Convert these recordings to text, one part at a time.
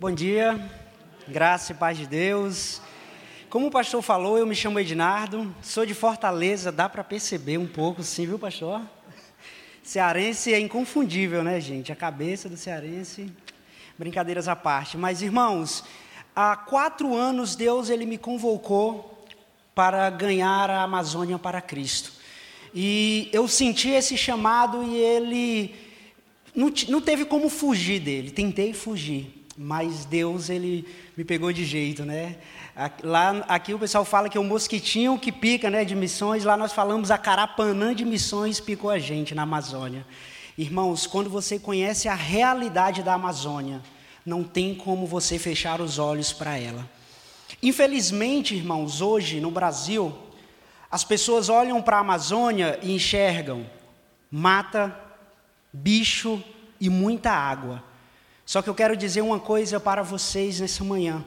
Bom dia, graça e paz de Deus. Como o pastor falou, eu me chamo Ednardo, sou de Fortaleza, dá para perceber um pouco, sim, viu, pastor? Cearense é inconfundível, né, gente? A cabeça do cearense, brincadeiras à parte. Mas, irmãos, há quatro anos Deus ele me convocou para ganhar a Amazônia para Cristo. E eu senti esse chamado e ele não, não teve como fugir dele. Tentei fugir, mas Deus ele me pegou de jeito, né? Lá, aqui o pessoal fala que é o mosquitinho que pica, né, de missões. Lá nós falamos a carapanã de missões picou a gente na Amazônia. Irmãos, quando você conhece a realidade da Amazônia, não tem como você fechar os olhos para ela. Infelizmente, irmãos, hoje no Brasil, as pessoas olham para a Amazônia e enxergam mata, bicho e muita água. Só que eu quero dizer uma coisa para vocês nessa manhã: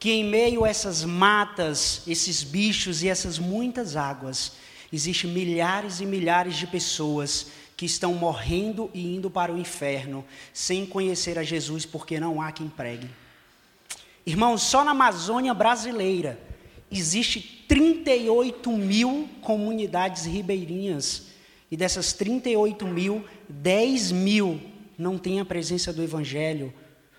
que em meio a essas matas, esses bichos e essas muitas águas, existem milhares e milhares de pessoas que estão morrendo e indo para o inferno sem conhecer a Jesus, porque não há quem pregue. Irmãos, só na Amazônia brasileira existe 38 mil comunidades ribeirinhas. E dessas 38 mil, 10 mil não têm a presença do Evangelho.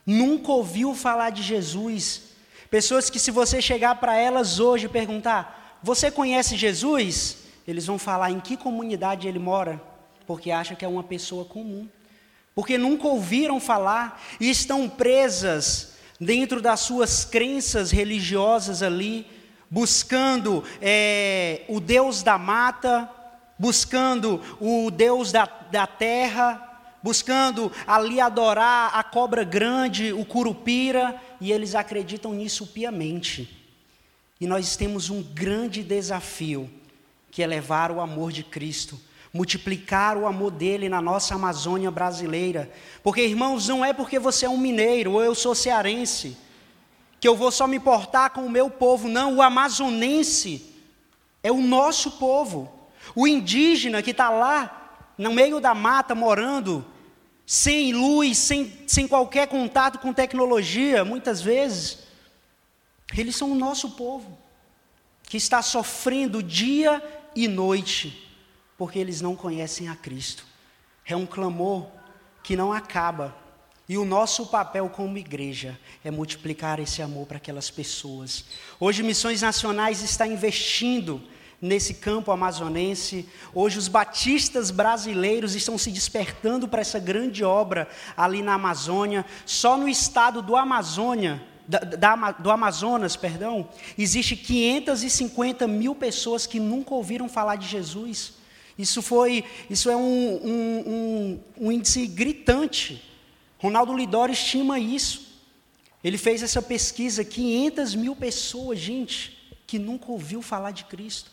Nunca ouviu falar de Jesus. Pessoas que, se você chegar para elas hoje e perguntar: Você conhece Jesus? Eles vão falar em que comunidade ele mora, porque acha que é uma pessoa comum. Porque nunca ouviram falar e estão presas dentro das suas crenças religiosas ali, buscando é, o Deus da mata, buscando o Deus da, da terra, buscando ali adorar a cobra grande, o curupira, e eles acreditam nisso piamente. E nós temos um grande desafio, que é levar o amor de Cristo, multiplicar o amor dele na nossa Amazônia brasileira. Porque, irmãos, não é porque você é um mineiro ou eu sou cearense que eu vou só me importar com o meu povo. Não, o amazonense é o nosso povo. O indígena que está lá, no meio da mata, morando, sem luz, sem, sem qualquer contato com tecnologia, muitas vezes, eles são o nosso povo, que está sofrendo dia e noite, porque eles não conhecem a Cristo. É um clamor que não acaba, e o nosso papel como igreja é multiplicar esse amor para aquelas pessoas. Hoje, Missões Nacionais está investindo nesse campo amazonense. Hoje, os batistas brasileiros estão se despertando para essa grande obra ali na Amazônia. Só no estado do Amazônia, da, da, do Amazonas, perdão, existe 550 mil pessoas que nunca ouviram falar de Jesus. Isso foi, isso é um, um, um, um índice gritante. Ronaldo Lidoro estima isso. Ele fez essa pesquisa, 500 mil pessoas, gente, que nunca ouviu falar de Cristo.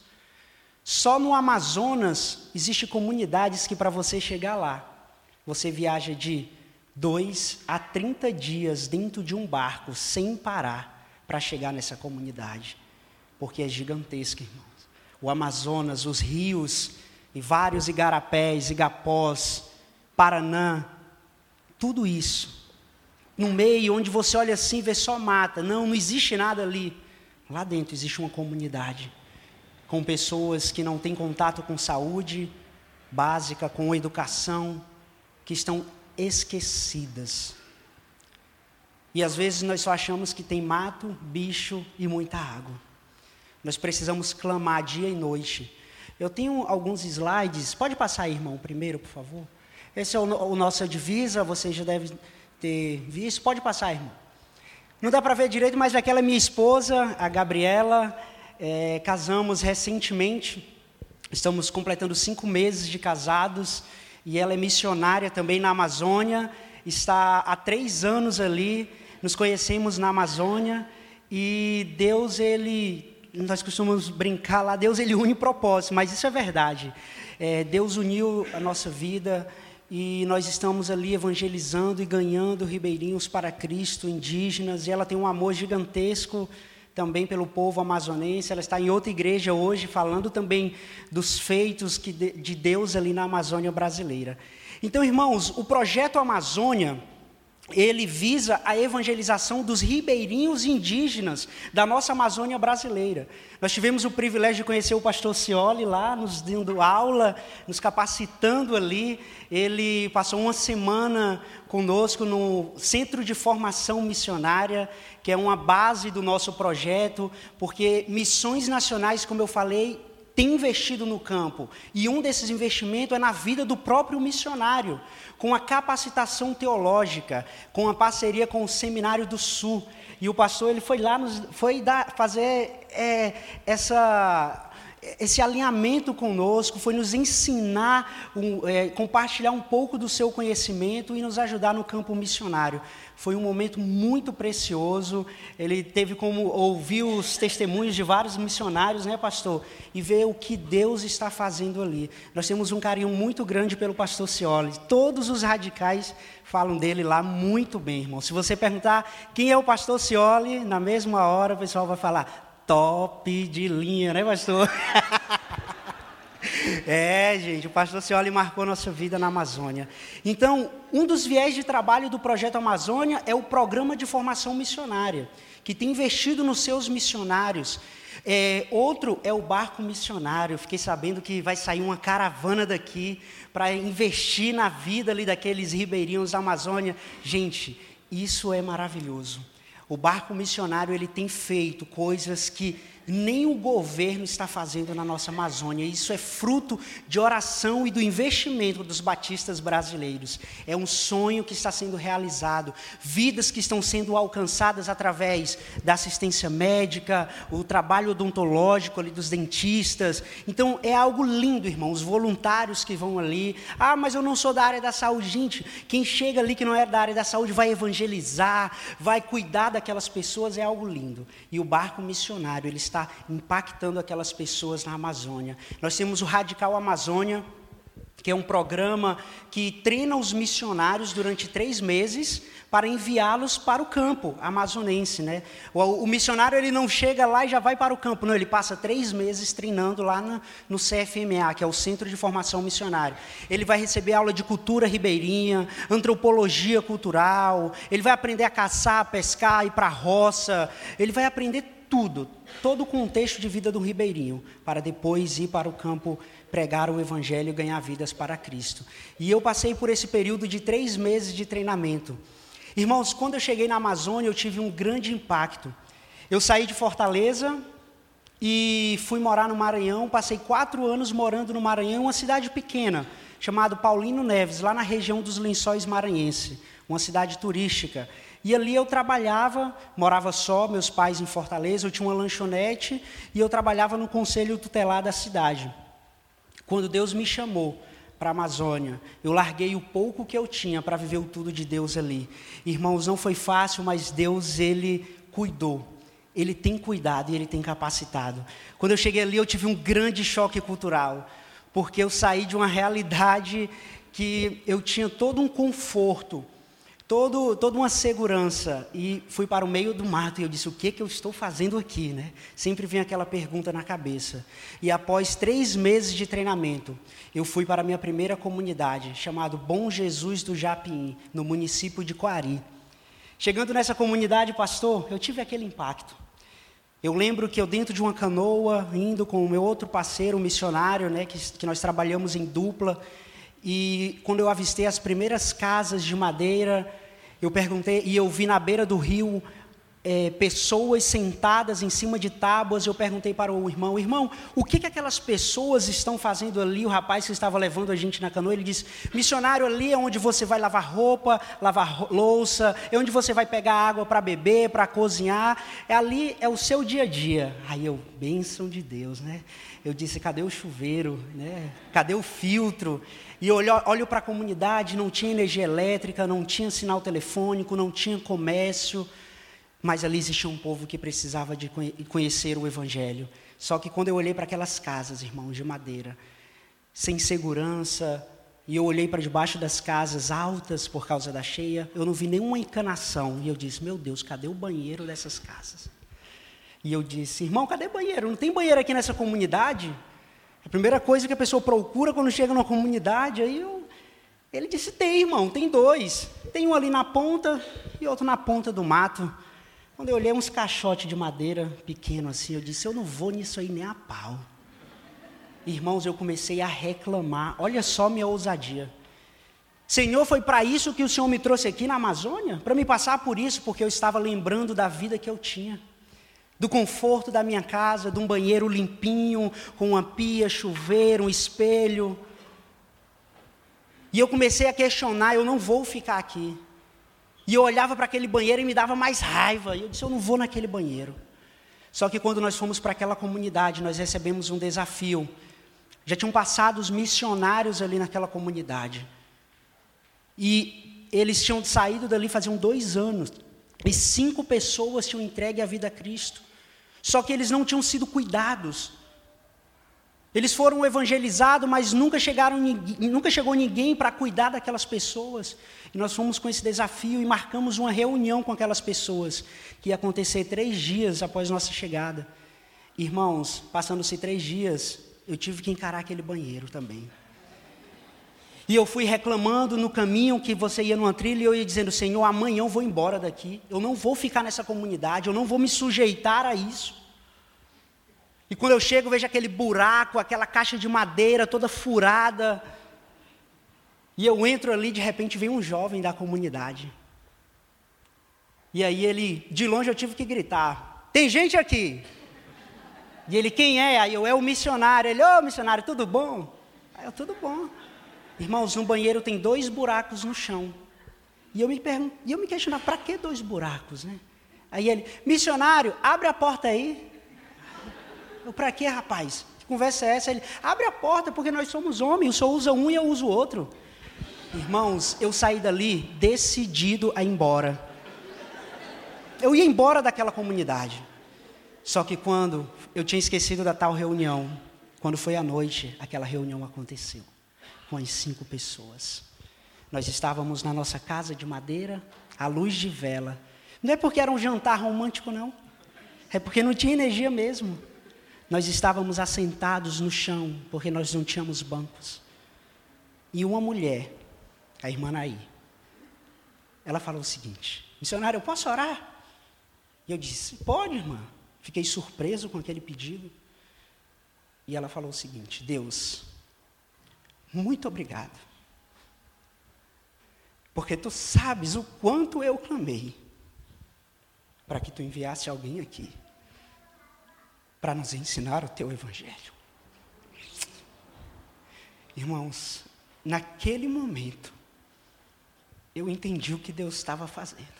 Só no Amazonas existe comunidades que para você chegar lá, você viaja de dois a 30 dias dentro de um barco, sem parar, para chegar nessa comunidade. Porque é gigantesca, irmãos. O Amazonas, os rios, e vários igarapés, igapós, Paranã, tudo isso. No meio onde você olha assim e vê só mata. Não, não existe nada ali. Lá dentro existe uma comunidade com pessoas que não têm contato com saúde básica, com educação, que estão esquecidas. E às vezes nós só achamos que tem mato, bicho e muita água. Nós precisamos clamar dia e noite. Eu tenho alguns slides. Pode passar irmão, primeiro, por favor? Esse é o, o nossa divisa, vocês já devem ter visto. Pode passar, irmão. Não dá para ver direito, mas aquela é minha esposa, a Gabriela. É, casamos recentemente. Estamos completando cinco meses de casados. E ela é missionária também na Amazônia. Está há três anos ali. Nos conhecemos na Amazônia. E Deus, Ele nós costumamos brincar lá, Deus ele une propósitos, mas isso é verdade. É, Deus uniu a nossa vida e nós estamos ali evangelizando e ganhando ribeirinhos para Cristo, indígenas, e ela tem um amor gigantesco também pelo povo amazonense. Ela está em outra igreja hoje, falando também dos feitos de Deus ali na Amazônia brasileira. Então, irmãos, o projeto Amazônia, ele visa a evangelização dos ribeirinhos indígenas da nossa Amazônia brasileira. Nós tivemos o privilégio de conhecer o pastor Cioli lá, nos dando aula, nos capacitando ali. Ele passou uma semana conosco no Centro de Formação Missionária, que é uma base do nosso projeto, porque missões nacionais, como eu falei, tem investido no campo. E um desses investimentos é na vida do próprio missionário, com a capacitação teológica, com a parceria com o Seminário do Sul. E o pastor ele foi lá, nos, foi dar, fazer é, essa esse alinhamento conosco, foi nos ensinar, um, é, compartilhar um pouco do seu conhecimento e nos ajudar no campo missionário. Foi um momento muito precioso. Ele teve como ouvir os testemunhos de vários missionários, né, pastor? E ver o que Deus está fazendo ali. Nós temos um carinho muito grande pelo pastor Cioli. Todos os radicais falam dele lá muito bem, irmão. Se você perguntar quem é o pastor Cioli, na mesma hora o pessoal vai falar: top de linha, né, pastor? É, gente, o pastor Cioli marcou nossa vida na Amazônia. Então, um dos viés de trabalho do Projeto Amazônia é o Programa de Formação Missionária, que tem investido nos seus missionários. É, outro é o barco missionário. fiquei sabendo que vai sair uma caravana daqui para investir na vida ali daqueles ribeirinhos da Amazônia. Gente, isso é maravilhoso. O barco missionário ele tem feito coisas que nem o governo está fazendo na nossa Amazônia. Isso é fruto de oração e do investimento dos batistas brasileiros. É um sonho que está sendo realizado, vidas que estão sendo alcançadas através da assistência médica, o trabalho odontológico ali dos dentistas. Então é algo lindo, irmão. Os voluntários que vão ali. Ah, mas eu não sou da área da saúde, gente. Quem chega ali que não é da área da saúde vai evangelizar, vai cuidar daquelas pessoas, é algo lindo. E o barco missionário ele está está impactando aquelas pessoas na Amazônia. Nós temos o Radical Amazônia, que é um programa que treina os missionários durante três meses para enviá-los para o campo amazonense, né? O, o, missionário ele não chega lá e já vai para o campo, não. Ele passa três meses treinando lá no, no CFMA, que é o Centro de Formação Missionária. Ele vai receber aula de cultura ribeirinha, antropologia cultural. Ele vai aprender a caçar, a pescar, ir para a roça. Ele vai aprender tudo, todo o contexto de vida do ribeirinho, para depois ir para o campo pregar o evangelho e ganhar vidas para Cristo. E eu passei por esse período de três meses de treinamento. Irmãos, quando eu cheguei na Amazônia, eu tive um grande impacto. Eu saí de Fortaleza e fui morar no Maranhão, passei quatro anos morando no Maranhão, uma cidade pequena, chamada Paulino Neves, lá na região dos Lençóis Maranhense, uma cidade turística. E ali eu trabalhava, morava só, meus pais em Fortaleza, eu tinha uma lanchonete e eu trabalhava no conselho tutelar da cidade. Quando Deus me chamou para a Amazônia, eu larguei o pouco que eu tinha para viver o tudo de Deus ali. Irmãos, não foi fácil, mas Deus, Ele cuidou. Ele tem cuidado e Ele tem capacitado. Quando eu cheguei ali, eu tive um grande choque cultural, porque eu saí de uma realidade que eu tinha todo um conforto, todo, toda uma segurança e fui para o meio do mato e eu disse: o que, que eu estou fazendo aqui? Né? Sempre vem aquela pergunta na cabeça. E após três meses de treinamento, eu fui para a minha primeira comunidade, chamado Bom Jesus do Japim, no município de Coari. Chegando nessa comunidade, pastor, eu tive aquele impacto. Eu lembro que eu dentro de uma canoa, indo com o meu outro parceiro, um missionário, né, que, que nós trabalhamos em dupla, e quando eu avistei as primeiras casas de madeira, eu perguntei, e eu vi na beira do rio é, pessoas sentadas em cima de tábuas. Eu perguntei para o irmão: Irmão, o que, que aquelas pessoas estão fazendo ali? O rapaz que estava levando a gente na canoa, ele disse: Missionário, ali é onde você vai lavar roupa, lavar louça, é onde você vai pegar água para beber, para cozinhar. É ali é o seu dia a dia. Aí eu, bênção de Deus, né? Eu disse: Cadê o chuveiro? Né? Cadê o filtro? E olho, olho para a comunidade, não tinha energia elétrica, não tinha sinal telefônico, não tinha comércio, mas ali existia um povo que precisava de conhecer o Evangelho. Só que quando eu olhei para aquelas casas, irmãos, de madeira, sem segurança, e eu olhei para debaixo das casas altas por causa da cheia, eu não vi nenhuma encanação. E eu disse: Meu Deus, cadê o banheiro dessas casas? E eu disse: Irmão, cadê banheiro? Não tem banheiro aqui nessa comunidade? A primeira coisa que a pessoa procura quando chega numa comunidade, aí eu Ele disse: Tem, irmão, tem dois. Tem um ali na ponta e outro na ponta do mato. Quando eu olhei uns caixotes de madeira pequeno assim, eu disse: Eu não vou nisso aí nem a pau. Irmãos, eu comecei a reclamar. Olha só minha ousadia. Senhor, foi para isso que o Senhor me trouxe aqui na Amazônia? Para me passar por isso, porque eu estava lembrando da vida que eu tinha. Do conforto da minha casa, de um banheiro limpinho, com uma pia, chuveiro, um espelho. E eu comecei a questionar: eu não vou ficar aqui. E eu olhava para aquele banheiro e me dava mais raiva. E eu disse: eu não vou naquele banheiro. Só que quando nós fomos para aquela comunidade, nós recebemos um desafio já tinham passado os missionários ali naquela comunidade. E eles tinham saído dali faziam dois anos. E cinco pessoas tinham entregue a vida a Cristo. Só que eles não tinham sido cuidados. Eles foram evangelizados, mas nunca, chegaram, nunca chegou ninguém para cuidar daquelas pessoas. E nós fomos com esse desafio e marcamos uma reunião com aquelas pessoas, que ia acontecer três dias após nossa chegada. Irmãos, passando-se três dias, eu tive que encarar aquele banheiro também. E eu fui reclamando no caminho que você ia numa trilha e eu ia dizendo: Senhor, amanhã eu vou embora daqui. Eu não vou ficar nessa comunidade, eu não vou me sujeitar a isso. E quando eu chego, vejo aquele buraco, aquela caixa de madeira toda furada. E eu entro ali, de repente vem um jovem da comunidade. E aí ele, de longe eu tive que gritar: Tem gente aqui. E ele, quem é? Aí eu, é o missionário. Ele, ô oh, missionário, tudo bom? Aí eu, tudo bom. Irmãos, no banheiro tem dois buracos no chão. E eu me pergunto, e eu me questionava, para que dois buracos, né? Aí ele, missionário, abre a porta aí. Para que, rapaz? Que conversa é essa? Ele, abre a porta, porque nós somos homens, o senhor usa um e eu uso o outro. Irmãos, eu saí dali decidido a ir embora. Eu ia embora daquela comunidade. Só que quando eu tinha esquecido da tal reunião, quando foi à noite, aquela reunião aconteceu com as cinco pessoas. Nós estávamos na nossa casa de madeira, à luz de vela. Não é porque era um jantar romântico, não. É porque não tinha energia mesmo. Nós estávamos assentados no chão, porque nós não tínhamos bancos. E uma mulher, a irmã Naí, ela falou o seguinte: Missionário, eu posso orar? E eu disse: Pode, irmã. Fiquei surpreso com aquele pedido. E ela falou o seguinte: Deus, muito obrigado. Porque tu sabes o quanto eu clamei para que tu enviasse alguém aqui para nos ensinar o teu evangelho. Irmãos, naquele momento, eu entendi o que Deus estava fazendo.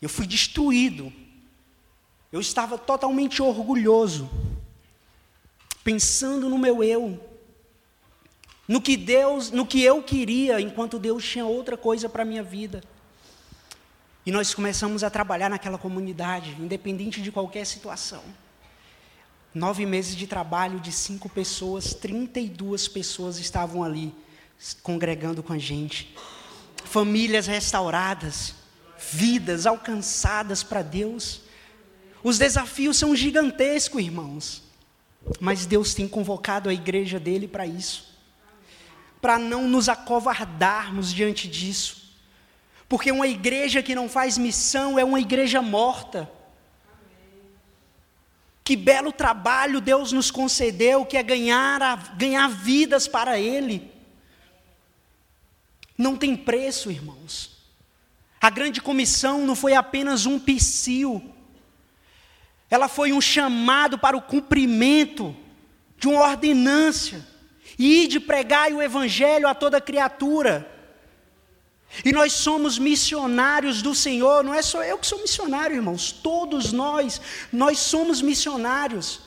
Eu fui destruído eu estava totalmente orgulhoso, pensando no meu eu, no que Deus, no que eu queria, enquanto Deus tinha outra coisa para a minha vida. E nós começamos a trabalhar naquela comunidade, independente de qualquer situação. Nove meses de trabalho de cinco pessoas, 32 pessoas estavam ali, congregando com a gente. Famílias restauradas, vidas alcançadas para Deus. Os desafios são gigantescos, irmãos. Mas Deus tem convocado a igreja dele para isso. Para não nos acovardarmos diante disso. Porque uma igreja que não faz missão é uma igreja morta. Que belo trabalho Deus nos concedeu, que é ganhar, a, ganhar vidas para Ele. Não tem preço, irmãos. A grande comissão não foi apenas um psil ela foi um chamado para o cumprimento de uma ordenância. E de pregar o evangelho a toda criatura. E nós somos missionários do Senhor, não é só eu que sou missionário, irmãos, todos nós, nós somos missionários.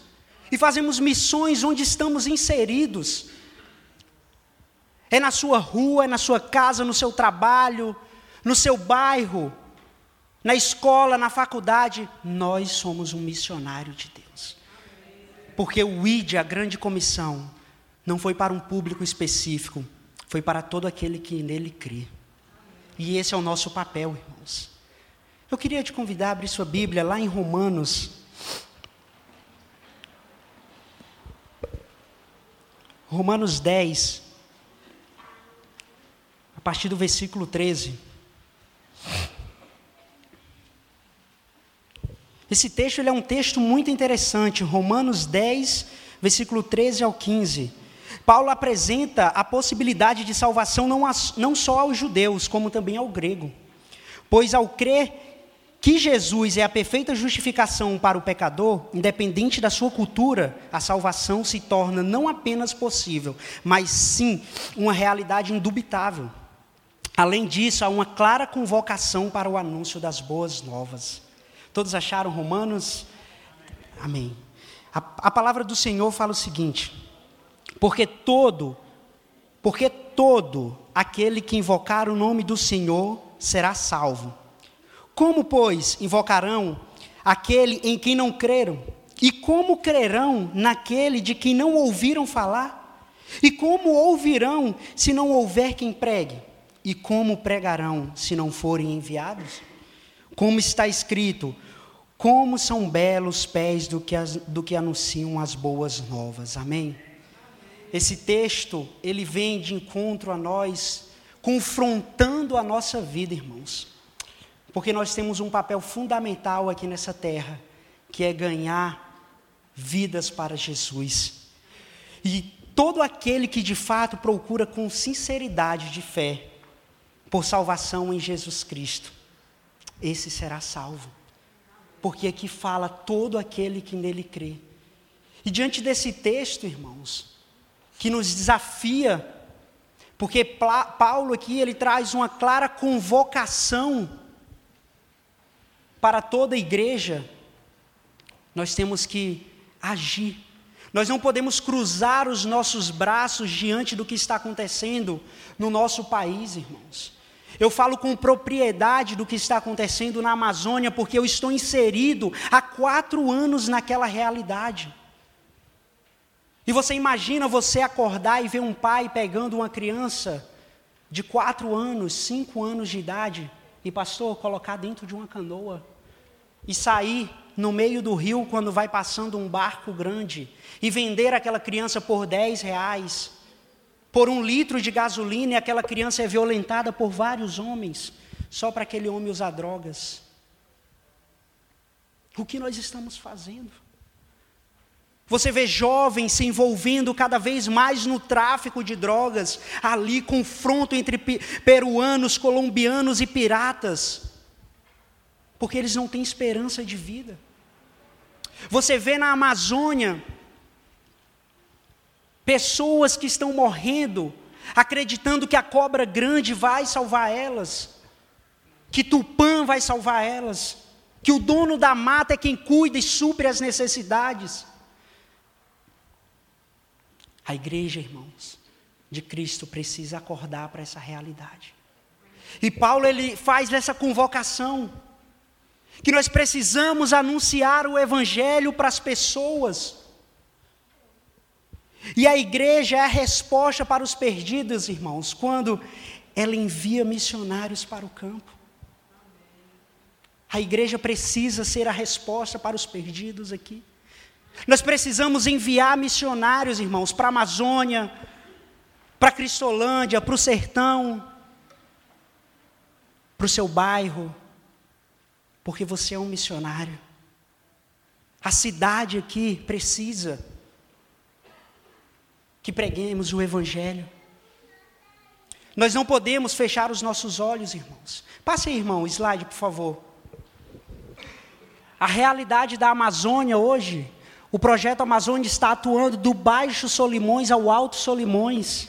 E fazemos missões onde estamos inseridos. É na sua rua, é na sua casa, no seu trabalho, no seu bairro, na escola, na faculdade, nós somos um missionário de Deus. Porque o ID, a grande comissão, não foi para um público específico, foi para todo aquele que nele crê. E esse é o nosso papel, irmãos. Eu queria te convidar a abrir sua Bíblia lá em Romanos. Romanos 10. partir do versículo 13. Esse texto ele é um texto muito interessante, Romanos 10, versículo 13 ao 15. Paulo apresenta a possibilidade de salvação não, a, não só aos judeus, como também ao grego. Pois ao crer que Jesus é a perfeita justificação para o pecador, independente da sua cultura, a salvação se torna não apenas possível, mas sim uma realidade indubitável. Além disso, há uma clara convocação para o anúncio das boas novas. Todos acharam Romanos? Amém. A, a palavra do Senhor fala o seguinte: porque todo, porque todo aquele que invocar o nome do Senhor será salvo. Como, pois, invocarão aquele em quem não creram? E como crerão naquele de quem não ouviram falar? E como ouvirão se não houver quem pregue? E como pregarão se não forem enviados? Como está escrito: Como são belos pés do que, as, do que anunciam as boas novas. Amém? Esse texto, ele vem de encontro a nós, confrontando a nossa vida, irmãos. Porque nós temos um papel fundamental aqui nessa terra, que é ganhar vidas para Jesus. E todo aquele que de fato procura com sinceridade de fé por salvação em Jesus Cristo, esse será salvo. Porque aqui fala todo aquele que nele crê. E diante desse texto, irmãos, que nos desafia, porque Paulo aqui ele traz uma clara convocação para toda a igreja, nós temos que agir. Nós não podemos cruzar os nossos braços diante do que está acontecendo no nosso país, irmãos. Eu falo com propriedade do que está acontecendo na Amazônia, porque eu estou inserido há quatro anos naquela realidade. E você imagina você acordar e ver um pai pegando uma criança de quatro anos, cinco anos de idade, e pastor, colocar dentro de uma canoa e sair no meio do rio quando vai passando um barco grande e vender aquela criança por 10 reais, por um litro de gasolina, e aquela criança é violentada por vários homens, só para aquele homem usar drogas. O que nós estamos fazendo? Você vê jovens se envolvendo cada vez mais no tráfico de drogas, ali confronto entre peruanos, colombianos e piratas porque eles não têm esperança de vida. Você vê na Amazônia pessoas que estão morrendo, acreditando que a cobra grande vai salvar elas, que Tupã vai salvar elas, que o dono da mata é quem cuida e supre as necessidades. A igreja, irmãos, de Cristo precisa acordar para essa realidade. E Paulo ele faz essa convocação que nós precisamos anunciar o Evangelho para as pessoas. E a igreja é a resposta para os perdidos, irmãos, quando ela envia missionários para o campo. A igreja precisa ser a resposta para os perdidos aqui. Nós precisamos enviar missionários, irmãos, para a Amazônia, para a Cristolândia, para o sertão, para o seu bairro, porque você é um missionário. A cidade aqui precisa que preguemos o Evangelho. Nós não podemos fechar os nossos olhos, irmãos. Passe aí, irmão, slide, por favor. A realidade da Amazônia hoje, o projeto Amazônia está atuando do Baixo Solimões ao Alto Solimões.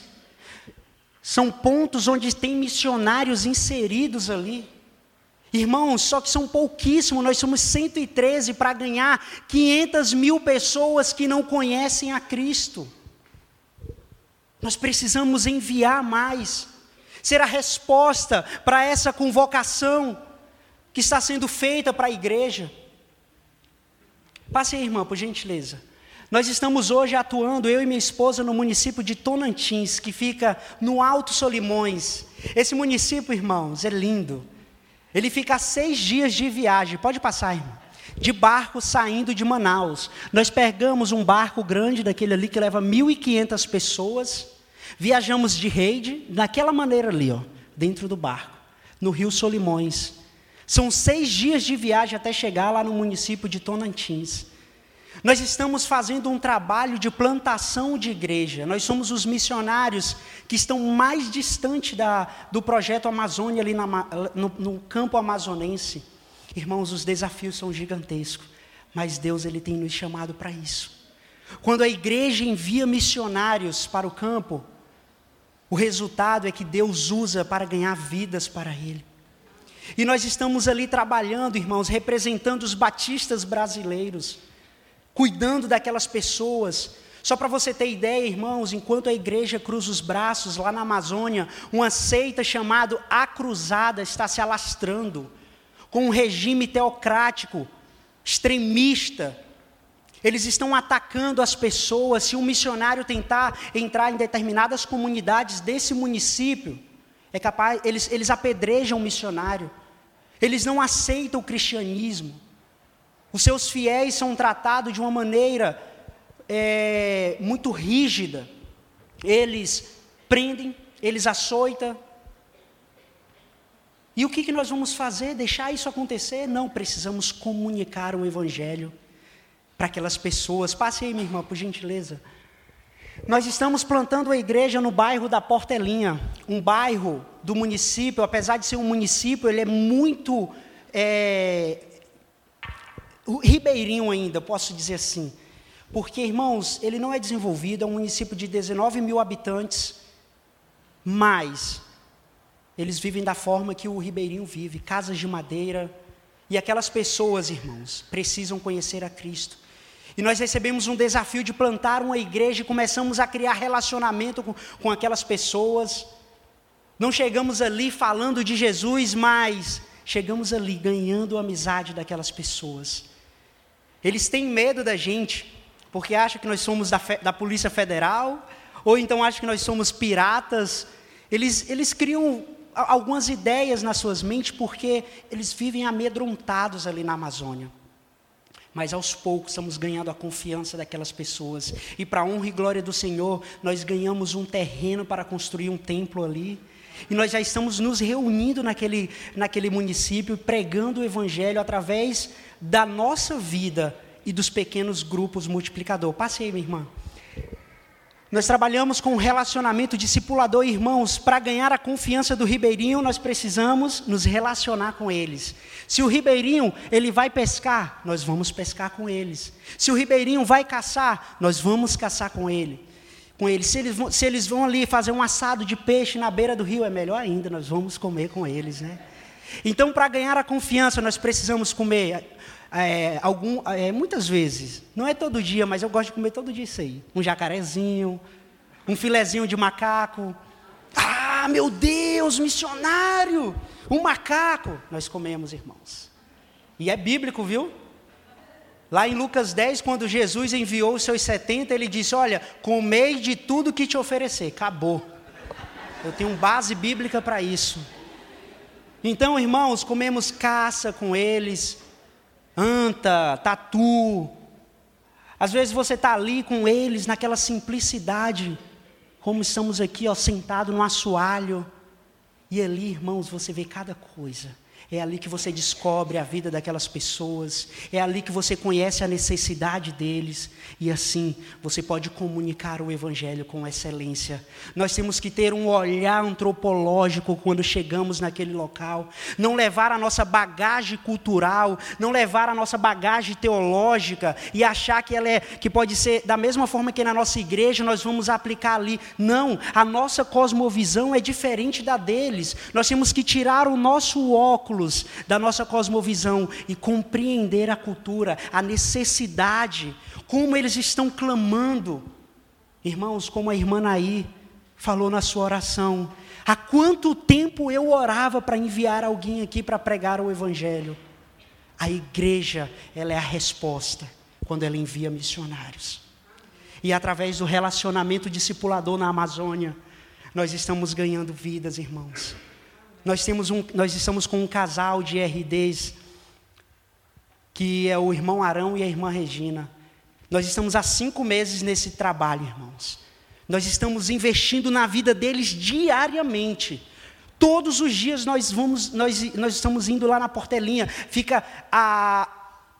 São pontos onde tem missionários inseridos ali. Irmãos, só que são pouquíssimos, nós somos 113 para ganhar 500 mil pessoas que não conhecem a Cristo. Nós precisamos enviar mais, ser a resposta para essa convocação que está sendo feita para a igreja. Passe aí, irmã, por gentileza. Nós estamos hoje atuando, eu e minha esposa, no município de Tonantins, que fica no Alto Solimões. Esse município, irmãos, é lindo. Ele fica seis dias de viagem, pode passar, irmão. De barco saindo de Manaus. Nós pegamos um barco grande daquele ali que leva 1.500 pessoas. Viajamos de rede, daquela maneira ali, ó. dentro do barco, no rio Solimões. São seis dias de viagem até chegar lá no município de Tonantins. Nós estamos fazendo um trabalho de plantação de igreja. Nós somos os missionários que estão mais distante da, do projeto Amazônia, ali na, no, no campo amazonense. Irmãos, os desafios são gigantescos, mas Deus ele tem nos chamado para isso. Quando a igreja envia missionários para o campo, o resultado é que Deus usa para ganhar vidas para Ele. E nós estamos ali trabalhando, irmãos, representando os batistas brasileiros cuidando daquelas pessoas. Só para você ter ideia, irmãos, enquanto a igreja cruza os braços lá na Amazônia, uma seita chamada A Cruzada está se alastrando, com um regime teocrático, extremista. Eles estão atacando as pessoas. Se um missionário tentar entrar em determinadas comunidades desse município, é capaz, eles, eles apedrejam o missionário. Eles não aceitam o cristianismo. Os seus fiéis são tratados de uma maneira é, muito rígida. Eles prendem, eles açoitam. E o que, que nós vamos fazer? Deixar isso acontecer? Não, precisamos comunicar o Evangelho para aquelas pessoas. Passe aí, minha irmã, por gentileza. Nós estamos plantando a igreja no bairro da Portelinha, um bairro do município, apesar de ser um município, ele é muito é, Ribeirinho ainda, posso dizer assim. Porque, irmãos, ele não é desenvolvido, é um município de 19 mil habitantes, mas eles vivem da forma que o Ribeirinho vive, casas de madeira. E aquelas pessoas, irmãos, precisam conhecer a Cristo. E nós recebemos um desafio de plantar uma igreja e começamos a criar relacionamento com, com aquelas pessoas. Não chegamos ali falando de Jesus, mas chegamos ali ganhando a amizade daquelas pessoas. Eles têm medo da gente, porque acham que nós somos da, da Polícia Federal, ou então acham que nós somos piratas. Eles, eles criam algumas ideias nas suas mentes, porque eles vivem amedrontados ali na Amazônia. Mas aos poucos estamos ganhando a confiança daquelas pessoas. E para a honra e glória do Senhor, nós ganhamos um terreno para construir um templo ali. E nós já estamos nos reunindo naquele, naquele município, pregando o Evangelho através da nossa vida e dos pequenos grupos multiplicador. Passe aí, minha irmã. Nós trabalhamos com relacionamento discipulador, irmãos. Para ganhar a confiança do ribeirinho, nós precisamos nos relacionar com eles. Se o ribeirinho ele vai pescar, nós vamos pescar com eles. Se o ribeirinho vai caçar, nós vamos caçar com ele. Com eles. Se eles vão, se eles vão ali fazer um assado de peixe na beira do rio, é melhor ainda. Nós vamos comer com eles, né? Então, para ganhar a confiança, nós precisamos comer é, algum, é, muitas vezes, não é todo dia, mas eu gosto de comer todo dia isso aí. Um jacarezinho, um filezinho de macaco. Ah, meu Deus, missionário! Um macaco. Nós comemos, irmãos. E é bíblico, viu? Lá em Lucas 10, quando Jesus enviou os seus 70, ele disse: Olha, comei de tudo que te oferecer. Acabou. Eu tenho base bíblica para isso. Então, irmãos, comemos caça com eles, anta, tatu. Às vezes você está ali com eles, naquela simplicidade, como estamos aqui, ó, sentado no assoalho. E ali, irmãos, você vê cada coisa. É ali que você descobre a vida daquelas pessoas, é ali que você conhece a necessidade deles, e assim você pode comunicar o Evangelho com excelência. Nós temos que ter um olhar antropológico quando chegamos naquele local, não levar a nossa bagagem cultural, não levar a nossa bagagem teológica e achar que ela é, que pode ser da mesma forma que na nossa igreja nós vamos aplicar ali. Não, a nossa cosmovisão é diferente da deles, nós temos que tirar o nosso óculos óculos da nossa cosmovisão e compreender a cultura, a necessidade, como eles estão clamando. Irmãos, como a irmã Naí falou na sua oração, há quanto tempo eu orava para enviar alguém aqui para pregar o Evangelho? A igreja, ela é a resposta quando ela envia missionários. E através do relacionamento discipulador na Amazônia, nós estamos ganhando vidas, irmãos. Nós, temos um, nós estamos com um casal de RDs, que é o irmão Arão e a irmã Regina. Nós estamos há cinco meses nesse trabalho, irmãos. Nós estamos investindo na vida deles diariamente. Todos os dias nós vamos, nós, nós estamos indo lá na portelinha. Fica a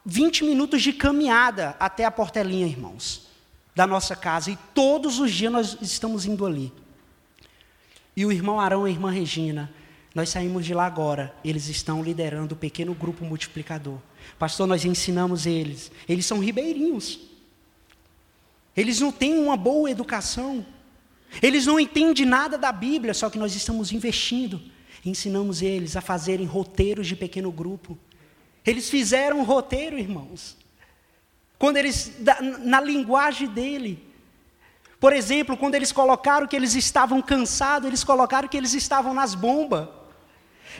20 minutos de caminhada até a portelinha, irmãos, da nossa casa. E todos os dias nós estamos indo ali. E o irmão Arão e a irmã Regina, nós saímos de lá agora. Eles estão liderando o pequeno grupo multiplicador. Pastor, nós ensinamos eles. Eles são ribeirinhos. Eles não têm uma boa educação. Eles não entendem nada da Bíblia, só que nós estamos investindo. Ensinamos eles a fazerem roteiros de pequeno grupo. Eles fizeram um roteiro, irmãos. Quando eles, na linguagem dele. Por exemplo, quando eles colocaram que eles estavam cansados, eles colocaram que eles estavam nas bombas.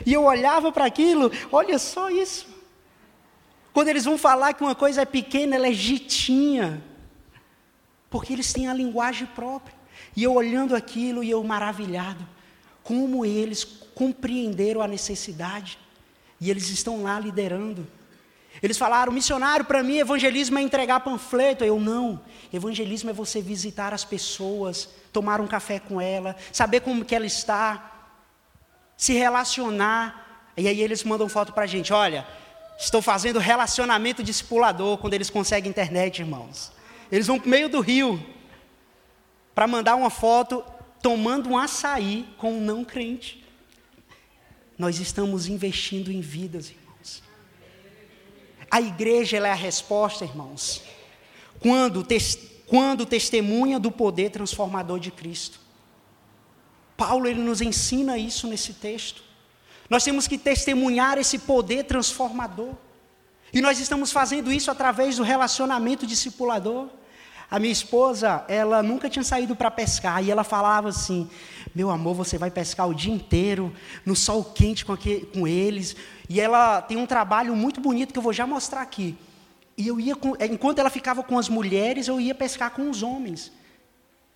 E eu olhava para aquilo, olha só isso. Quando eles vão falar que uma coisa é pequena, ela é jitinha. Porque eles têm a linguagem própria. E eu olhando aquilo e eu maravilhado, como eles compreenderam a necessidade. E eles estão lá liderando. Eles falaram, missionário, para mim evangelismo é entregar panfleto. Eu não. Evangelismo é você visitar as pessoas, tomar um café com ela, saber como que ela está, se relacionar. E aí eles mandam foto para a gente, olha, estou fazendo relacionamento discipulador quando eles conseguem internet, irmãos. Eles vão para meio do rio para mandar uma foto tomando um açaí com um não crente. Nós estamos investindo em vidas, irmãos. A igreja é a resposta, irmãos. Quando, quando testemunha do poder transformador de Cristo. Paulo ele nos ensina isso nesse texto. Nós temos que testemunhar esse poder transformador. E nós estamos fazendo isso através do relacionamento discipulador. A minha esposa, ela nunca tinha saído para pescar e ela falava assim: Meu amor, você vai pescar o dia inteiro, no sol quente com, aqui, com eles. E ela tem um trabalho muito bonito que eu vou já mostrar aqui. E eu ia, com, enquanto ela ficava com as mulheres, eu ia pescar com os homens.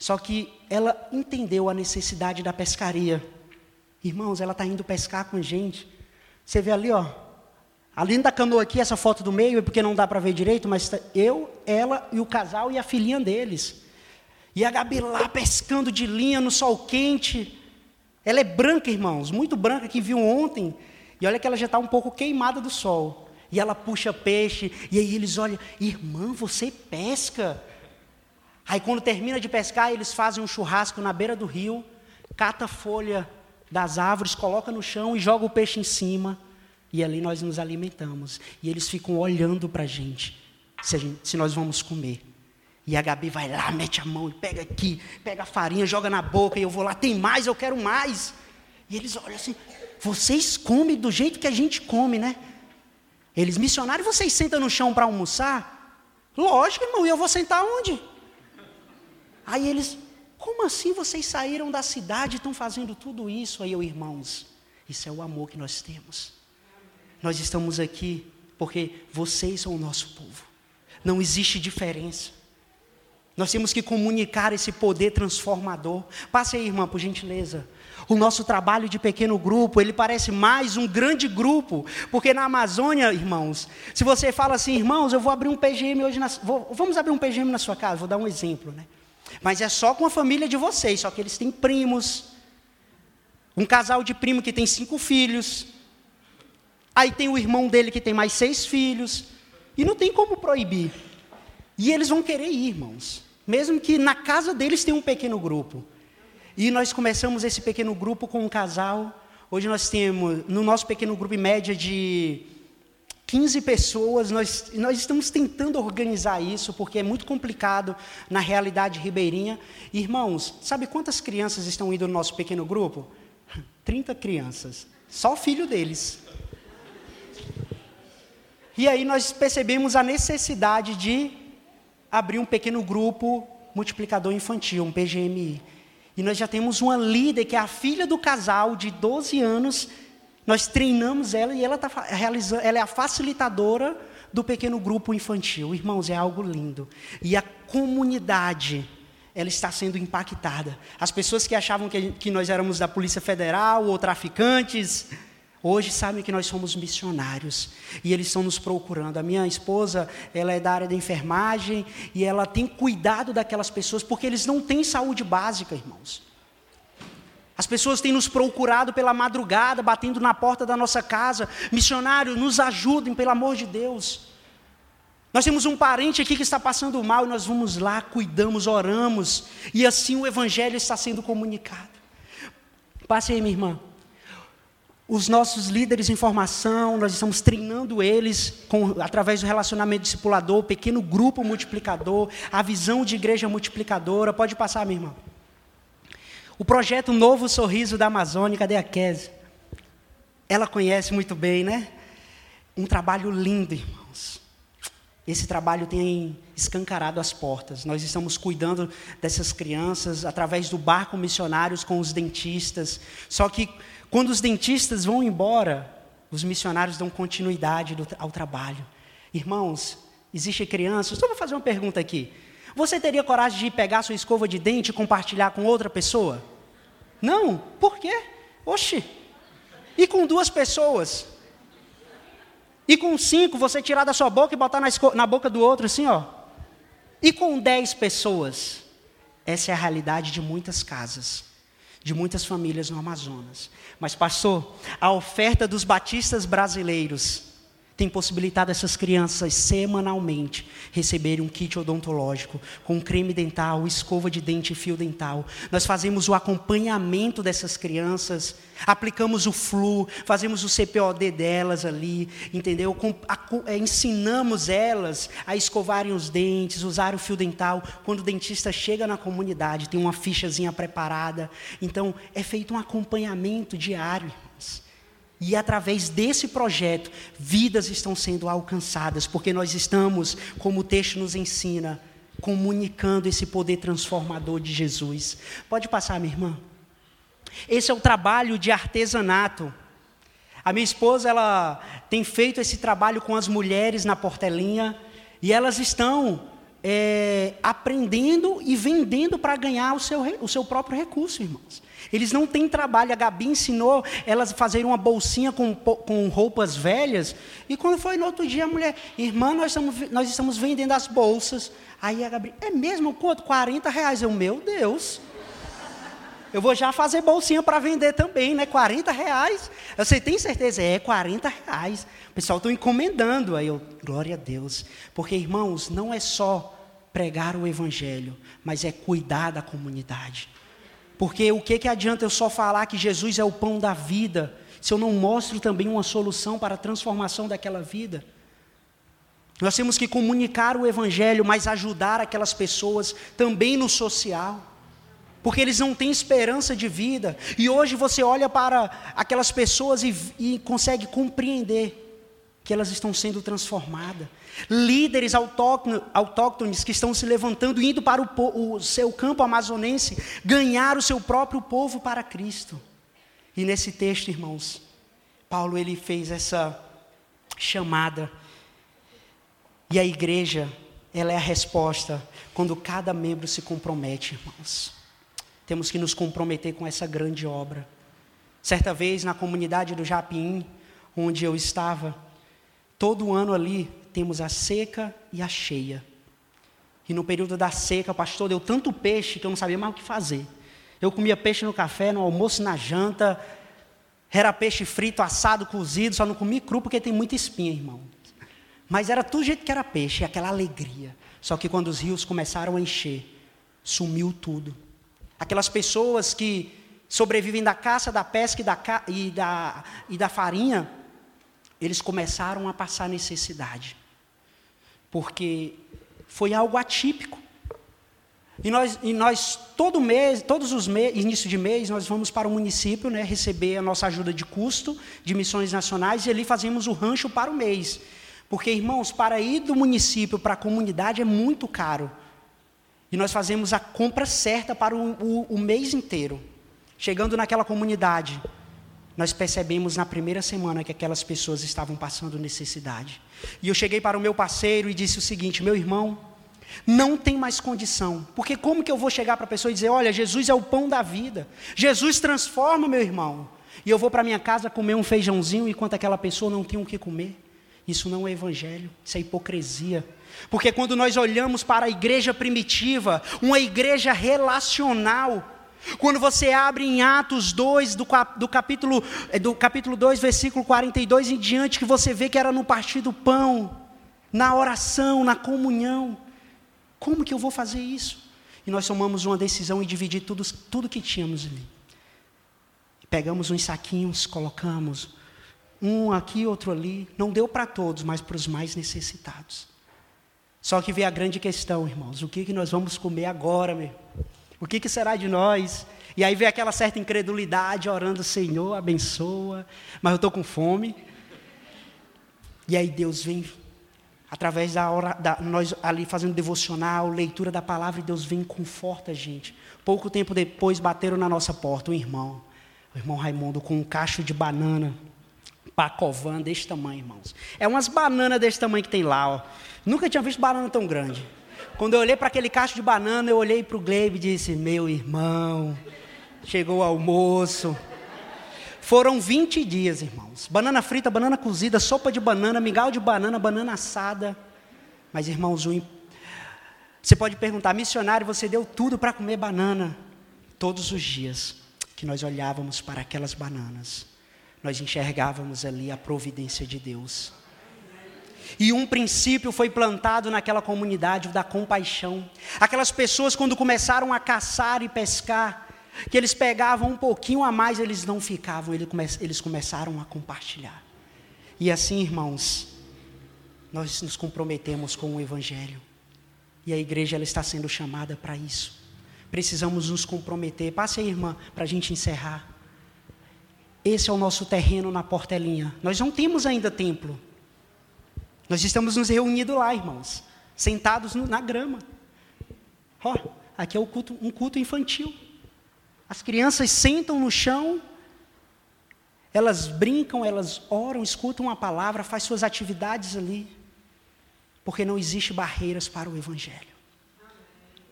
Só que ela entendeu a necessidade da pescaria. Irmãos, ela está indo pescar com a gente. Você vê ali, ó, Ali da canoa aqui, essa foto do meio, é porque não dá para ver direito, mas tá eu, ela e o casal e a filhinha deles. E a Gabi lá pescando de linha no sol quente. Ela é branca, irmãos, muito branca, que viu ontem. E olha que ela já está um pouco queimada do sol. E ela puxa peixe, e aí eles olham, irmã, você pesca? Aí quando termina de pescar, eles fazem um churrasco na beira do rio, cata a folha das árvores, coloca no chão e joga o peixe em cima. E ali nós nos alimentamos. E eles ficam olhando para a gente se, nós vamos comer. E a Gabi vai lá, mete a mão e pega aqui, pega a farinha, joga na boca, e eu vou lá, tem mais, eu quero mais. E eles olham assim, vocês comem do jeito que a gente come, né? Eles, missionários, vocês sentam no chão para almoçar? Lógico, irmão, e eu vou sentar onde? Aí eles, como assim vocês saíram da cidade e estão fazendo tudo isso? Aí eu, irmãos, isso é o amor que nós temos. Nós estamos aqui porque vocês são o nosso povo. Não existe diferença. Nós temos que comunicar esse poder transformador. Passe aí, irmã, por gentileza. O nosso trabalho de pequeno grupo, ele parece mais um grande grupo, porque na Amazônia, irmãos, se você fala assim, irmãos, eu vou abrir um PGM hoje, na, vou, vamos abrir um PGM na sua casa, vou dar um exemplo, né? Mas é só com a família de vocês, só que eles têm primos, um casal de primo que tem cinco filhos, Aí tem o irmão dele que tem mais seis filhos. E não tem como proibir. E eles vão querer ir, irmãos. Mesmo que na casa deles tenha um pequeno grupo. E nós começamos esse pequeno grupo com um casal. Hoje nós temos, no nosso pequeno grupo, em média de 15 pessoas. Nós, nós estamos tentando organizar isso, porque é muito complicado na realidade ribeirinha. Irmãos, sabe quantas crianças estão indo no nosso pequeno grupo? 30 crianças. Só o filho deles. E aí nós percebemos a necessidade de abrir um pequeno grupo multiplicador infantil, um PGMI. E nós já temos uma líder que é a filha do casal de 12 anos. Nós treinamos ela e ela está realizando, ela é a facilitadora do pequeno grupo infantil. Irmãos, é algo lindo. E a comunidade, ela está sendo impactada. As pessoas que achavam que, que nós éramos da Polícia Federal ou traficantes, Hoje sabem que nós somos missionários e eles estão nos procurando. A minha esposa, ela é da área da enfermagem e ela tem cuidado daquelas pessoas porque eles não têm saúde básica, irmãos. As pessoas têm nos procurado pela madrugada, batendo na porta da nossa casa. Missionário, nos ajudem, pelo amor de Deus. Nós temos um parente aqui que está passando mal e nós vamos lá, cuidamos, oramos, e assim o Evangelho está sendo comunicado. Passe aí, minha irmã. Os nossos líderes em formação, nós estamos treinando eles com, através do relacionamento discipulador, pequeno grupo multiplicador, a visão de igreja multiplicadora. Pode passar, minha irmã. O projeto Novo Sorriso da Amazônia, cadê a Kézia? Ela conhece muito bem, né? Um trabalho lindo, irmãos. Esse trabalho tem escancarado as portas. Nós estamos cuidando dessas crianças através do barco missionários com os dentistas. Só que quando os dentistas vão embora, os missionários dão continuidade ao trabalho. Irmãos, existe crianças. Só vou fazer uma pergunta aqui. Você teria coragem de pegar sua escova de dente e compartilhar com outra pessoa? Não. Por quê? Oxi. E com duas pessoas? E com cinco, você tirar da sua boca e botar na, na boca do outro, assim, ó. E com dez pessoas? Essa é a realidade de muitas casas, de muitas famílias no Amazonas. Mas, pastor, a oferta dos batistas brasileiros tem possibilitado essas crianças semanalmente receberem um kit odontológico com creme dental, escova de dente e fio dental. Nós fazemos o acompanhamento dessas crianças, aplicamos o flu, fazemos o CPOD delas ali, entendeu? É, ensinamos elas a escovarem os dentes, usar o fio dental. Quando o dentista chega na comunidade, tem uma fichazinha preparada. Então, é feito um acompanhamento diário. E através desse projeto, vidas estão sendo alcançadas, porque nós estamos, como o texto nos ensina, comunicando esse poder transformador de Jesus. Pode passar, minha irmã. Esse é o trabalho de artesanato. A minha esposa, ela tem feito esse trabalho com as mulheres na portelinha, e elas estão é, aprendendo e vendendo para ganhar o seu, o seu próprio recurso, irmãos. Eles não têm trabalho. A Gabi ensinou elas a fazerem uma bolsinha com, com roupas velhas. E quando foi no outro dia, a mulher, irmã, nós estamos, nós estamos vendendo as bolsas. Aí a Gabi, é mesmo quanto? 40 reais. Eu, meu Deus. Eu vou já fazer bolsinha para vender também, né? 40 reais. Você tem certeza? É, 40 reais. O pessoal está encomendando. Aí eu, glória a Deus. Porque, irmãos, não é só pregar o evangelho, mas é cuidar da comunidade. Porque o que, que adianta eu só falar que Jesus é o pão da vida, se eu não mostro também uma solução para a transformação daquela vida? Nós temos que comunicar o Evangelho, mas ajudar aquelas pessoas também no social, porque eles não têm esperança de vida, e hoje você olha para aquelas pessoas e, e consegue compreender que elas estão sendo transformadas. Líderes autóctones que estão se levantando, indo para o, o seu campo amazonense, ganhar o seu próprio povo para Cristo. E nesse texto, irmãos, Paulo ele fez essa chamada. E a igreja, ela é a resposta quando cada membro se compromete, irmãos. Temos que nos comprometer com essa grande obra. Certa vez na comunidade do Japim, onde eu estava, todo ano ali temos a seca e a cheia. E no período da seca, o pastor deu tanto peixe que eu não sabia mais o que fazer. Eu comia peixe no café, no almoço, na janta. Era peixe frito, assado, cozido, só não comi cru porque tem muita espinha, irmão. Mas era tudo jeito que era peixe, aquela alegria. Só que quando os rios começaram a encher, sumiu tudo. Aquelas pessoas que sobrevivem da caça, da pesca e da, e da, e da farinha, eles começaram a passar necessidade porque foi algo atípico. E nós, e nós todo mês, todos os meses, início de mês, nós vamos para o município, né, receber a nossa ajuda de custo de missões nacionais e ali fazemos o rancho para o mês. Porque, irmãos, para ir do município para a comunidade é muito caro. E nós fazemos a compra certa para o, o, o mês inteiro. Chegando naquela comunidade, nós percebemos na primeira semana que aquelas pessoas estavam passando necessidade. E eu cheguei para o meu parceiro e disse o seguinte: meu irmão, não tem mais condição, porque como que eu vou chegar para a pessoa e dizer: olha, Jesus é o pão da vida, Jesus transforma, meu irmão, e eu vou para minha casa comer um feijãozinho enquanto aquela pessoa não tem o que comer? Isso não é evangelho, isso é hipocrisia. Porque quando nós olhamos para a igreja primitiva, uma igreja relacional, Quando você abre em Atos 2, do, do, capítulo, eh, do capítulo 2, versículo 42 em diante, que você vê que era no partir do pão, na oração, na comunhão. Como que eu vou fazer isso? E nós tomamos uma decisão em dividir tudo, tudo que tínhamos ali. Pegamos uns saquinhos, colocamos um aqui, outro ali. Não deu para todos, mas para os mais necessitados. Só que veio a grande questão, irmãos: o que, que nós vamos comer agora, meu? O que, que será de nós? E aí vem aquela certa incredulidade, orando, Senhor, abençoa, mas eu estou com fome. E aí Deus vem, através da hora, da, nós ali fazendo devocional, leitura da palavra, e Deus vem e conforta a gente. Pouco tempo depois bateram na nossa porta um irmão, o irmão Raimundo, com um cacho de banana, pacovã desse tamanho, irmãos. É umas bananas desse tamanho que tem lá, ó. Nunca tinha visto banana tão grande. Quando eu olhei para aquele cacho de banana, eu olhei para o Gleibe e disse: Meu irmão, chegou o almoço. Foram 20 dias, irmãos. Banana frita, banana cozida, sopa de banana, mingau de banana, banana assada. Mas, irmãos, você pode perguntar, missionário, você deu tudo para comer banana. Todos os dias que nós olhávamos para aquelas bananas, nós enxergávamos ali a providência de Deus. E um princípio foi plantado naquela comunidade, o da compaixão. Aquelas pessoas, quando começaram a caçar e pescar, que eles pegavam um pouquinho a mais, eles não ficavam, eles começaram a compartilhar. E assim, irmãos, nós nos comprometemos com o Evangelho. E a igreja ela está sendo chamada para isso. Precisamos nos comprometer. Passe aí, irmã, para a gente encerrar. Esse é o nosso terreno na portelinha. Nós não temos ainda templo. Nós estamos nos reunindo lá, irmãos, sentados no, na grama. Ó, aqui é um culto, um culto infantil. As crianças sentam no chão, elas brincam, elas oram, escutam a palavra, faz suas atividades ali, porque não existe barreiras para o Evangelho.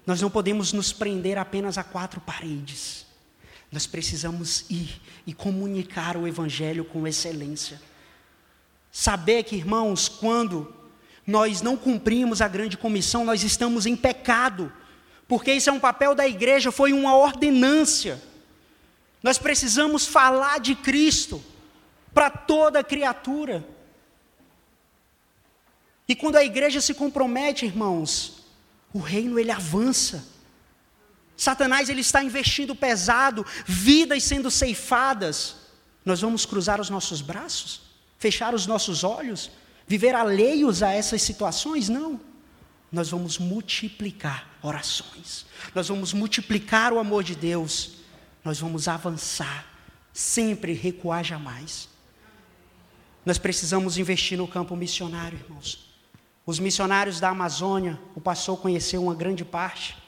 Nós não podemos nos prender apenas a quatro paredes. Nós precisamos ir e comunicar o Evangelho com excelência. Saber que, irmãos, quando nós não cumprimos a grande comissão, nós estamos em pecado, porque isso é um papel da igreja, foi uma ordenância. Nós precisamos falar de Cristo para toda criatura. E quando a igreja se compromete, irmãos, o reino ele avança. Satanás ele está investindo pesado, vidas sendo ceifadas. Nós vamos cruzar os nossos braços? Fechar os nossos olhos, viver alheios a essas situações? Não. Nós vamos multiplicar orações, nós vamos multiplicar o amor de Deus, nós vamos avançar, sempre recuar jamais. Nós precisamos investir no campo missionário, irmãos. Os missionários da Amazônia, o pastor conheceu uma grande parte,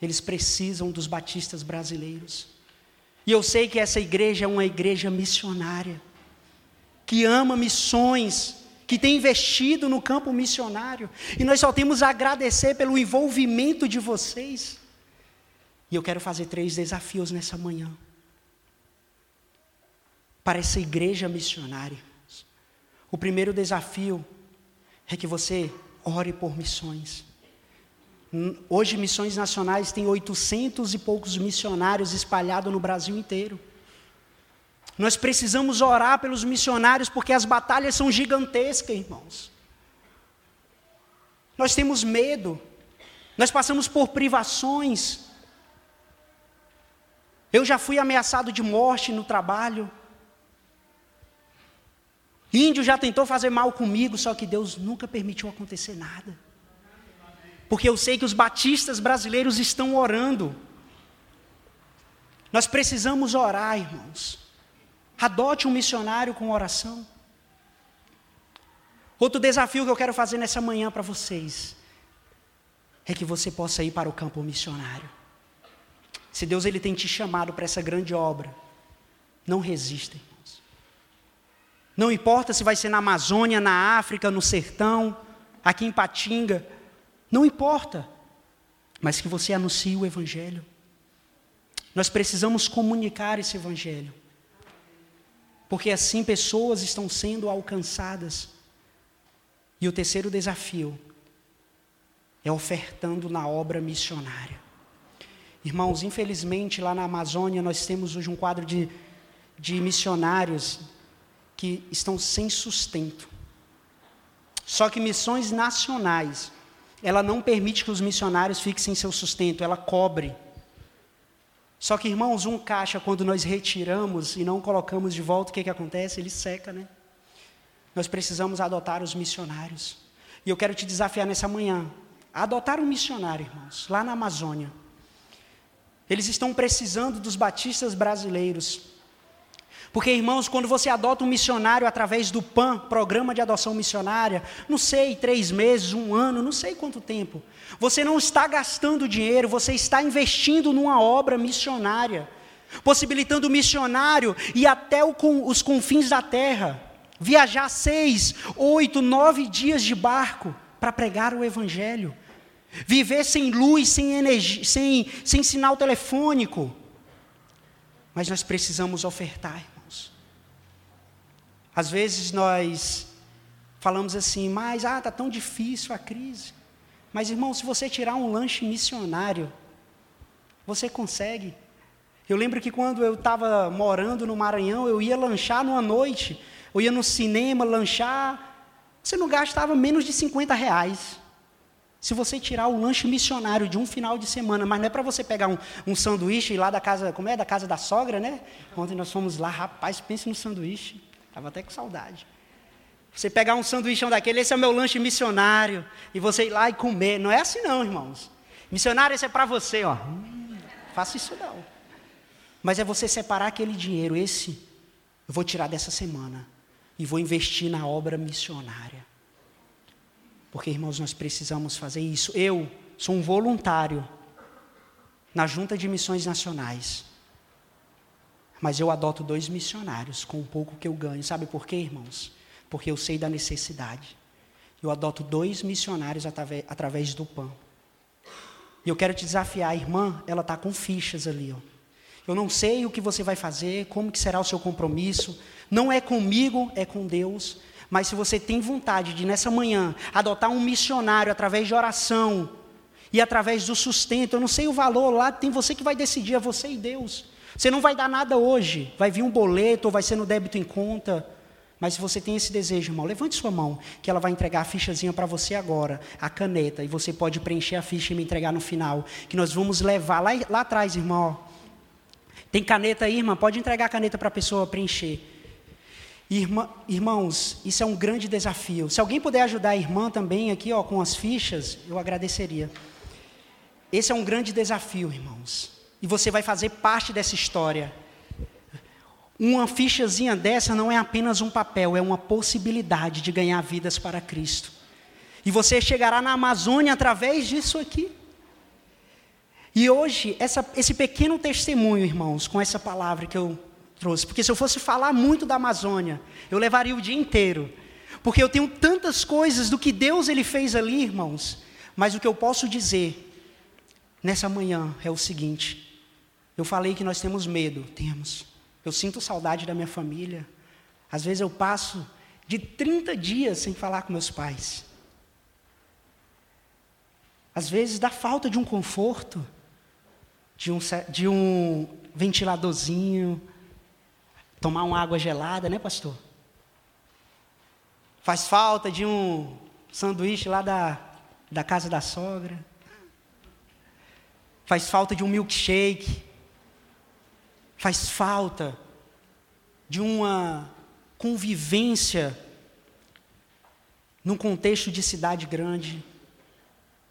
eles precisam dos batistas brasileiros. E eu sei que essa igreja é uma igreja missionária que ama missões, que tem investido no campo missionário. E nós só temos a agradecer pelo envolvimento de vocês. E eu quero fazer três desafios nessa manhã. Para essa igreja missionária. O primeiro desafio é que você ore por missões. Hoje, missões nacionais têm 800 e poucos missionários espalhados no Brasil inteiro. Nós precisamos orar pelos missionários porque as batalhas são gigantescas, irmãos. Nós temos medo, nós passamos por privações. Eu já fui ameaçado de morte no trabalho. Índio já tentou fazer mal comigo, só que Deus nunca permitiu acontecer nada. Porque eu sei que os batistas brasileiros estão orando. Nós precisamos orar, irmãos. Adote um missionário com oração. Outro desafio que eu quero fazer nessa manhã para vocês é que você possa ir para o campo missionário. Se Deus ele tem te chamado para essa grande obra, não resista, irmãos. Não importa se vai ser na Amazônia, na África, no sertão, aqui em Patinga, não importa, mas que você anuncie o evangelho. Nós precisamos comunicar esse evangelho porque assim pessoas estão sendo alcançadas. E o terceiro desafio é ofertando na obra missionária. Irmãos, infelizmente lá na Amazônia nós temos hoje um quadro de, de missionários que estão sem sustento. Só que missões nacionais, ela não permite que os missionários fiquem sem seu sustento, ela cobre. Só que, irmãos, um caixa, quando nós retiramos e não colocamos de volta, o que, que acontece? Ele seca, né? Nós precisamos adotar os missionários. E eu quero te desafiar nessa manhã. Adotar um missionário, irmãos, lá na Amazônia. Eles estão precisando dos batistas brasileiros. Porque, irmãos, quando você adota um missionário através do PAN, Programa de Adoção Missionária, não sei, três meses, um ano, não sei quanto tempo, você não está gastando dinheiro, você está investindo numa obra missionária, possibilitando o missionário ir até o, os confins da terra, viajar seis, oito, nove dias de barco para pregar o Evangelho, viver sem luz, sem energia, sem, sem sinal telefônico. Mas nós precisamos ofertar. Às vezes nós falamos assim, mas ah, está tão difícil a crise. Mas irmão, se você tirar um lanche missionário, você consegue. Eu lembro que quando eu estava morando no Maranhão, eu ia lanchar numa noite, eu ia no cinema lanchar, você não gastava menos de 50 reais. Se você tirar o lanche missionário de um final de semana, mas não é para você pegar um, um sanduíche lá da casa, como é? Da casa da sogra, né? Ontem nós fomos lá, rapaz, pense no sanduíche. Estava até com saudade. Você pegar um sanduíchão daquele, esse é o meu lanche missionário, e você ir lá e comer. Não é assim não, irmãos. Missionário, esse é para você, ó. Hum, faça isso não. Mas é você separar aquele dinheiro, esse eu vou tirar dessa semana e vou investir na obra missionária. Porque, irmãos, nós precisamos fazer isso. Eu sou um voluntário na Junta de Missões Nacionais. Mas eu adoto dois missionários com o pouco que eu ganho. Sabe por quê, irmãos? Porque eu sei da necessidade. Eu adoto dois missionários através, através do pão. E eu quero te desafiar, a irmã, ela está com fichas ali. Ó. Eu não sei o que você vai fazer, como que será o seu compromisso. Não é comigo, é com Deus. Mas se você tem vontade de, nessa manhã, adotar um missionário através de oração e através do sustento, eu não sei o valor lá, tem você que vai decidir, é você e Deus. Você não vai dar nada hoje, vai vir um boleto ou vai ser no débito em conta. Mas se você tem esse desejo, irmão, levante sua mão, que ela vai entregar a fichazinha para você agora, a caneta, e você pode preencher a ficha e me entregar no final. Que nós vamos levar lá, lá atrás, irmão. Tem caneta aí, irmã? Pode entregar a caneta para a pessoa preencher. Irmã, irmãos, isso é um grande desafio. Se alguém puder ajudar a irmã também aqui, ó, com as fichas, eu agradeceria. Esse é um grande desafio, irmãos. E você vai fazer parte dessa história. Uma fichazinha dessa não é apenas um papel, é uma possibilidade de ganhar vidas para Cristo. E você chegará na Amazônia através disso aqui. E hoje, essa, esse pequeno testemunho, irmãos, com essa palavra que eu trouxe, porque se eu fosse falar muito da Amazônia, eu levaria o dia inteiro. Porque eu tenho tantas coisas do que Deus ele fez ali, irmãos. Mas o que eu posso dizer nessa manhã é o seguinte: eu falei que nós temos medo, temos. Eu sinto saudade da minha família. Às vezes eu passo de 30 dias sem falar com meus pais. Às vezes dá falta de um conforto, de um, de um ventiladorzinho, tomar uma água gelada, né, pastor? Faz falta de um sanduíche lá da, da casa da sogra. Faz falta de um milkshake faz falta de uma convivência num contexto de cidade grande.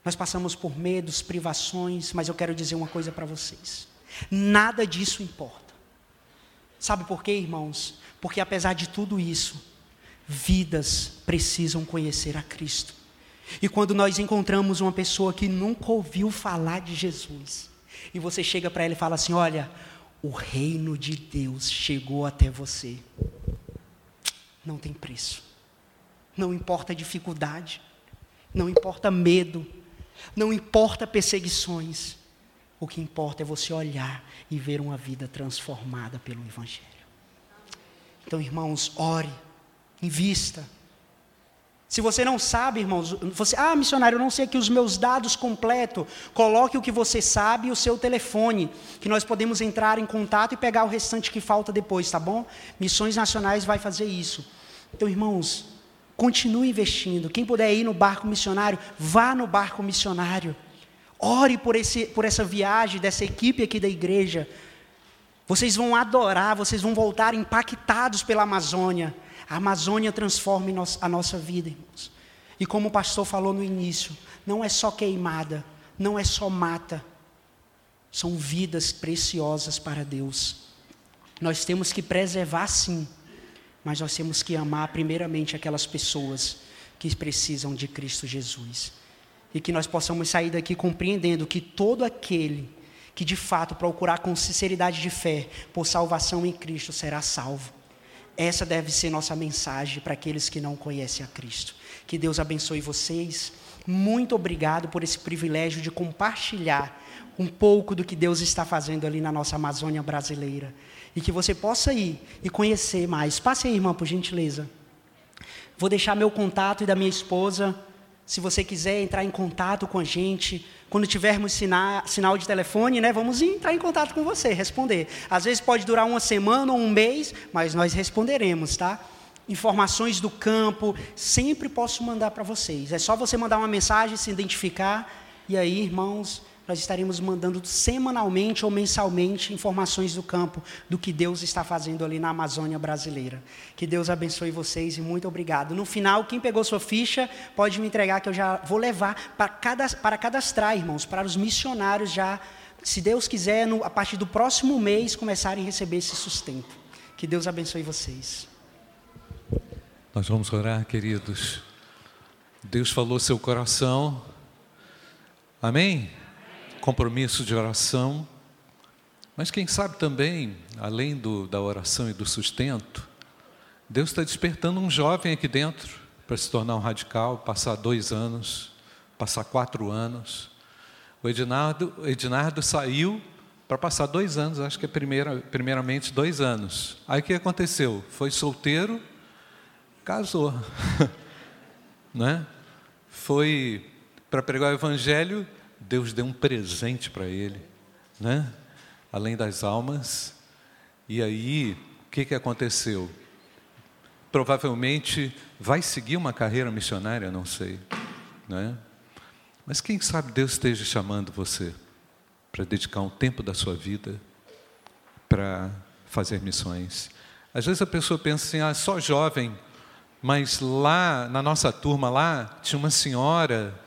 Nós passamos por medos, privações, mas eu quero dizer uma coisa para vocês: nada disso importa. Sabe por quê, irmãos? Porque apesar de tudo isso, vidas precisam conhecer a Cristo. E quando nós encontramos uma pessoa que nunca ouviu falar de Jesus, e você chega para ela e fala assim: Olha, o reino de Deus chegou até você. Não tem preço. Não importa a dificuldade, não importa medo, não importa perseguições. O que importa é você olhar e ver uma vida transformada pelo Evangelho. Então, irmãos, ore, invista. Se você não sabe, irmãos, você, ah, missionário, eu não sei aqui os meus dados completos. Coloque o que você sabe e o seu telefone, que nós podemos entrar em contato e pegar o restante que falta depois, tá bom? Missões Nacionais vai fazer isso. Então, irmãos, continue investindo. Quem puder ir no barco missionário, vá no barco missionário. Ore por, esse, por essa viagem dessa equipe aqui da igreja. Vocês vão adorar, vocês vão voltar impactados pela Amazônia. A Amazônia transforma a nossa vida, irmãos. E como o pastor falou no início, não é só queimada, não é só mata, são vidas preciosas para Deus. Nós temos que preservar sim, mas nós temos que amar primeiramente aquelas pessoas que precisam de Cristo Jesus. E que nós possamos sair daqui compreendendo que todo aquele que de fato procurar com sinceridade de fé por salvação em Cristo será salvo. Essa deve ser nossa mensagem para aqueles que não conhecem a Cristo. Que Deus abençoe vocês. Muito obrigado por esse privilégio de compartilhar um pouco do que Deus está fazendo ali na nossa Amazônia brasileira. E que você possa ir e conhecer mais. Passe aí, irmã, por gentileza. Vou deixar meu contato e da minha esposa. Se você quiser entrar em contato com a gente, quando tivermos sinal, sinal de telefone, né, vamos entrar em contato com você, responder. Às vezes pode durar uma semana ou um mês, mas nós responderemos, tá? Informações do campo, sempre posso mandar para vocês. É só você mandar uma mensagem, se identificar, e aí, irmãos, nós estaremos mandando semanalmente ou mensalmente informações do campo, do que Deus está fazendo ali na Amazônia brasileira. Que Deus abençoe vocês e muito obrigado. No final, quem pegou sua ficha, pode me entregar que eu já vou levar para, para cadastrar, irmãos, para os missionários já, se Deus quiser, no, a partir do próximo mês, começarem a receber esse sustento. Que Deus abençoe vocês. Nós vamos orar, queridos. Deus falou seu coração. Amém? Compromisso de oração, mas quem sabe também, além do, da oração e do sustento, Deus está despertando um jovem aqui dentro para se tornar um radical, passar dois anos, passar quatro anos. O Ednardo, Ednardo saiu para passar dois anos, acho que é primeira, primeiramente dois anos. Aí o que aconteceu? Foi solteiro, casou. né? Foi para pregar o evangelho, Deus deu um presente para ele, né? além das almas. E aí, o que, que aconteceu? Provavelmente vai seguir uma carreira missionária, não sei. Né? Mas quem sabe Deus esteja chamando você para dedicar um tempo da sua vida para fazer missões. Às vezes a pessoa pensa assim, ah, só jovem, mas lá na nossa turma lá tinha uma senhora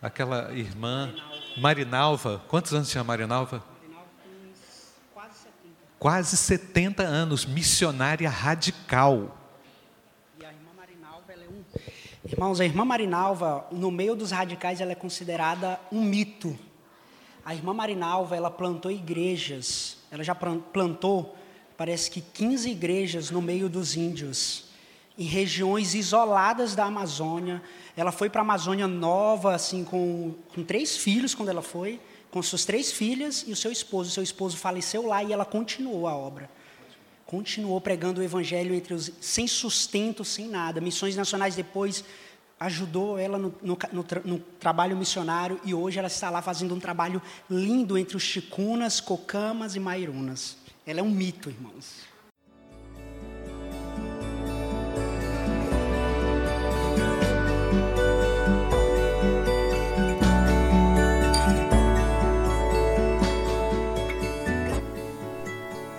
aquela irmã Marinalva. Quantos anos tinha Marinalva? quase 70. Quase 70 anos, missionária radical. E a irmã Marinalva, ela é um. Irmãos, a irmã Marinalva, no meio dos radicais, ela é considerada um mito. A irmã Marinalva, ela plantou igrejas. Ela já plantou, parece que 15 igrejas no meio dos índios, em regiões isoladas da Amazônia ela foi para a Amazônia nova, assim, com, com três filhos quando ela foi, com suas três filhas e o seu esposo. O seu esposo faleceu lá e ela continuou a obra. Continuou pregando o evangelho entre os, sem sustento, sem nada. Missões Nacionais depois ajudou ela no, no, no, no, trabalho missionário e hoje ela está lá fazendo um trabalho lindo entre os chicunas, cocamas e mairunas. Ela é um mito, irmãos.